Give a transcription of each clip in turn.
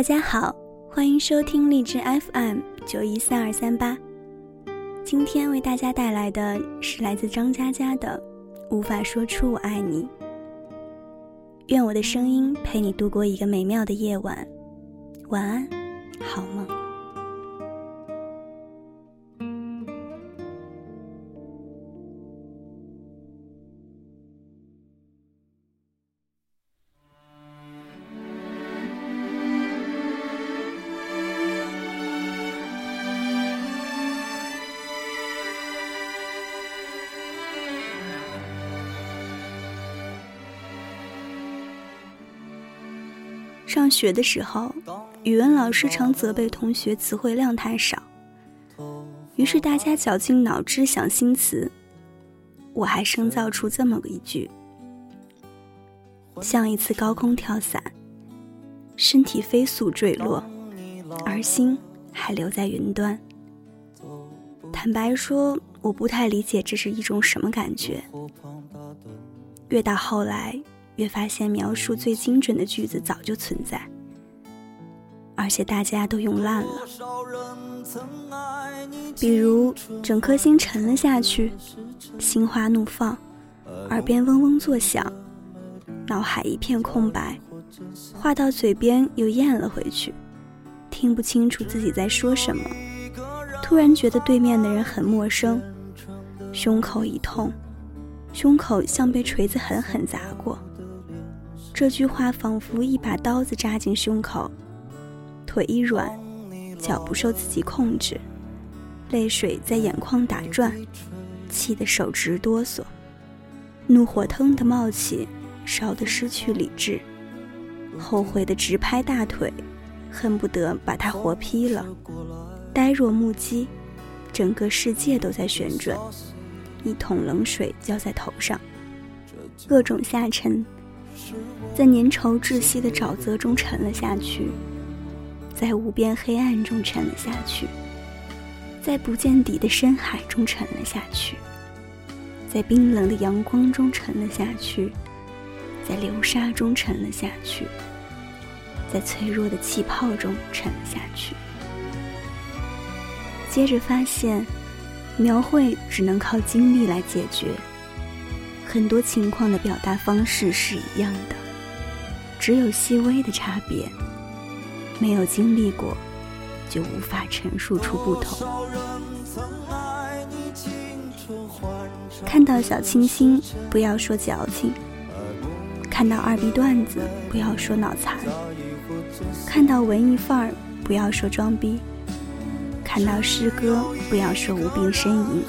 大家好，欢迎收听荔枝 FM 九一三二三八。今天为大家带来的是来自张嘉佳的《无法说出我爱你》。愿我的声音陪你度过一个美妙的夜晚，晚安，好梦。上学的时候，语文老师常责备同学词汇量太少，于是大家绞尽脑汁想新词。我还生造出这么一句：像一次高空跳伞，身体飞速坠落，而心还留在云端。坦白说，我不太理解这是一种什么感觉。越到后来。越发现描述最精准的句子早就存在，而且大家都用烂了。比如整颗心沉了下去，心花怒放，耳边嗡嗡作响，脑海一片空白，话到嘴边又咽了回去，听不清楚自己在说什么，突然觉得对面的人很陌生，胸口一痛，胸口像被锤子狠狠砸过。这句话仿佛一把刀子扎进胸口，腿一软，脚不受自己控制，泪水在眼眶打转，气得手直哆嗦，怒火腾的冒起，烧得失去理智，后悔的直拍大腿，恨不得把他活劈了，呆若木鸡，整个世界都在旋转，一桶冷水浇在头上，各种下沉。在粘稠窒息的沼泽中沉了下去，在无边黑暗中沉了下去，在不见底的深海中沉了下去，在冰冷的阳光中沉了下去，在流沙中沉了下去，在脆弱的气泡中沉了下去。接着发现，描绘只能靠经历来解决。很多情况的表达方式是一样的，只有细微的差别。没有经历过，就无法陈述出不同。看到小清新，不要说矫情；看到二逼段子，不要说脑残；看到文艺范儿，不要说装逼；看到诗歌，不要说无病呻吟；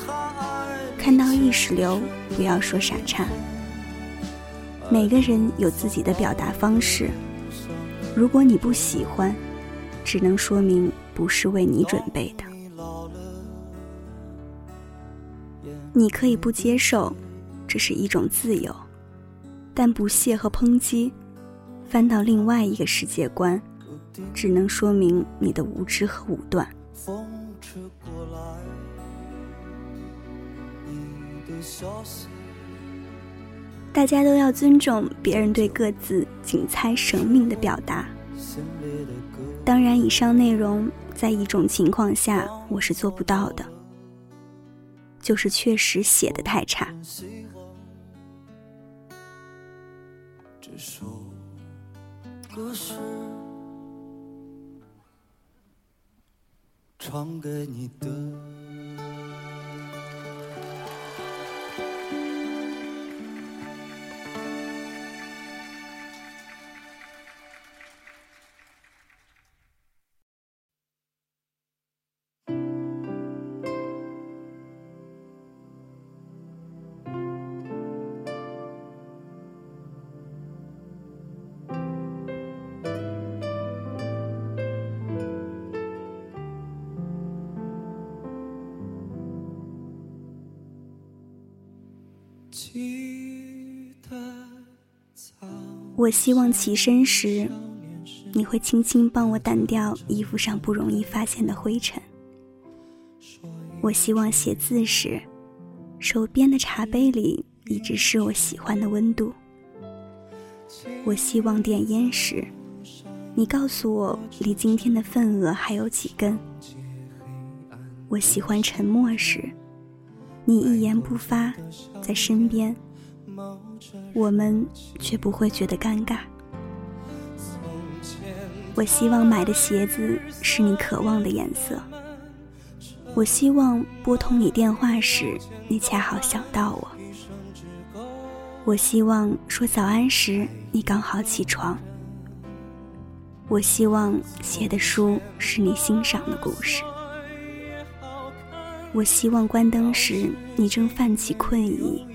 看到意识流。不要说傻叉。每个人有自己的表达方式，如果你不喜欢，只能说明不是为你准备的。你可以不接受，这是一种自由，但不屑和抨击，翻到另外一个世界观，只能说明你的无知和武断。大家都要尊重别人对各自仅猜生命的表达。当然，以上内容在一种情况下我是做不到的，就是确实写的太差。这首歌是唱给你的。我希望起身时，你会轻轻帮我掸掉衣服上不容易发现的灰尘。我希望写字时，手边的茶杯里一直是我喜欢的温度。我希望点烟时，你告诉我，离今天的份额还有几根？我喜欢沉默时，你一言不发，在身边，我们却不会觉得尴尬。我希望买的鞋子是你渴望的颜色。我希望拨通你电话时，你恰好想到我。我希望说早安时，你刚好起床。我希望写的书是你欣赏的故事。我希望关灯时，你正泛起困意。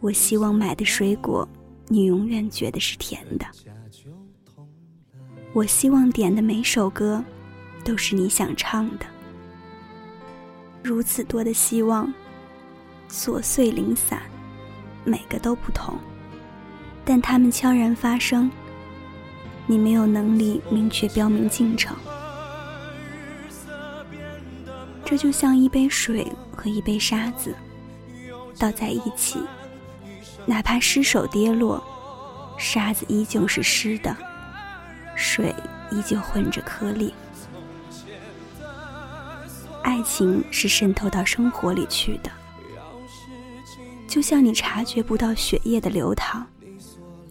我希望买的水果，你永远觉得是甜的。我希望点的每首歌，都是你想唱的。如此多的希望，琐碎零散，每个都不同，但它们悄然发生。你没有能力明确标明进程，这就像一杯水和一杯沙子倒在一起，哪怕失手跌落，沙子依旧是湿的，水依旧混着颗粒。爱情是渗透到生活里去的，就像你察觉不到血液的流淌，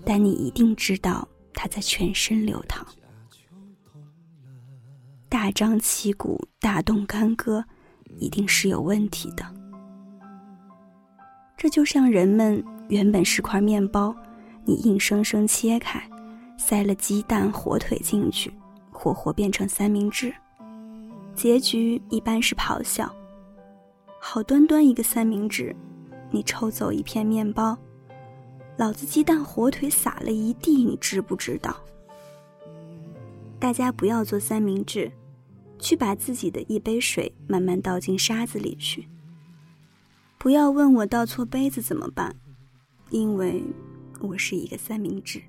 但你一定知道。它在全身流淌，大张旗鼓、大动干戈，一定是有问题的。这就像人们原本是块面包，你硬生生切开，塞了鸡蛋、火腿进去，活活变成三明治，结局一般是咆哮。好端端一个三明治，你抽走一片面包。老子鸡蛋火腿撒了一地，你知不知道？大家不要做三明治，去把自己的一杯水慢慢倒进沙子里去。不要问我倒错杯子怎么办，因为我是一个三明治。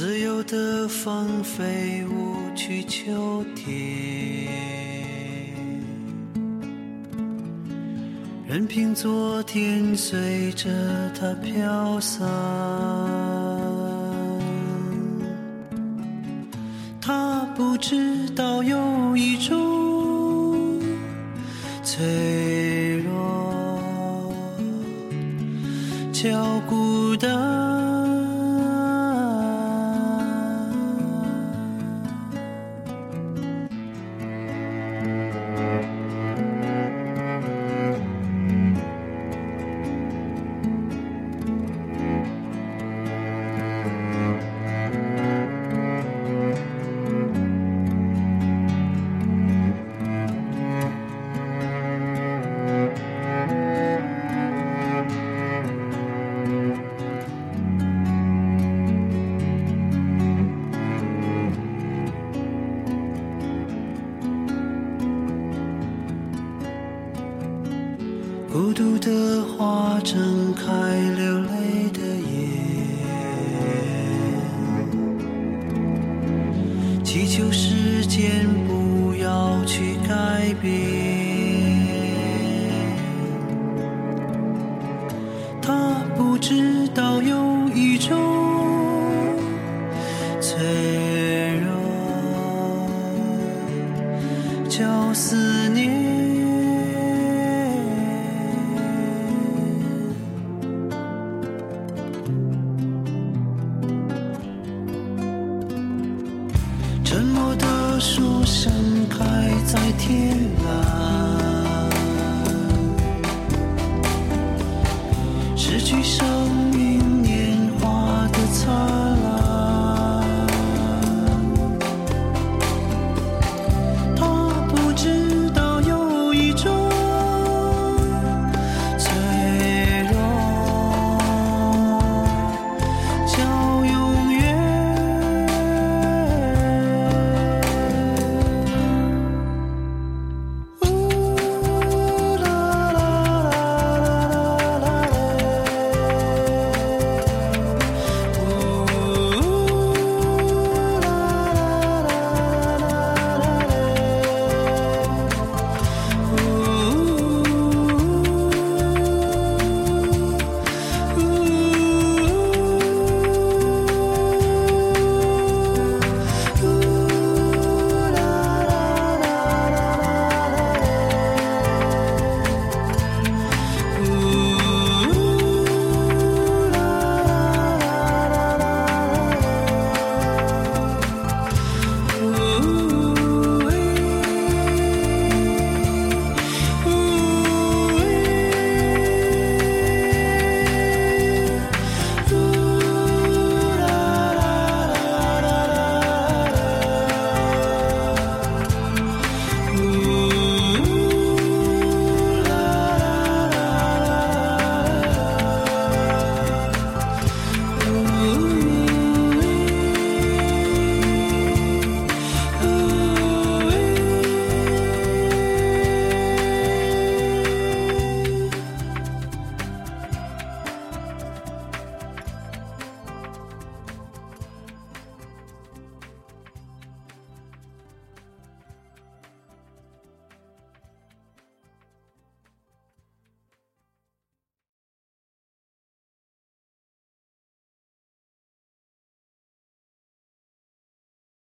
自由的放飞，舞去秋天，任凭昨天随着它飘散。孤独的花睁开流泪的眼，祈求时间不要去改变。他不知道有在天涯。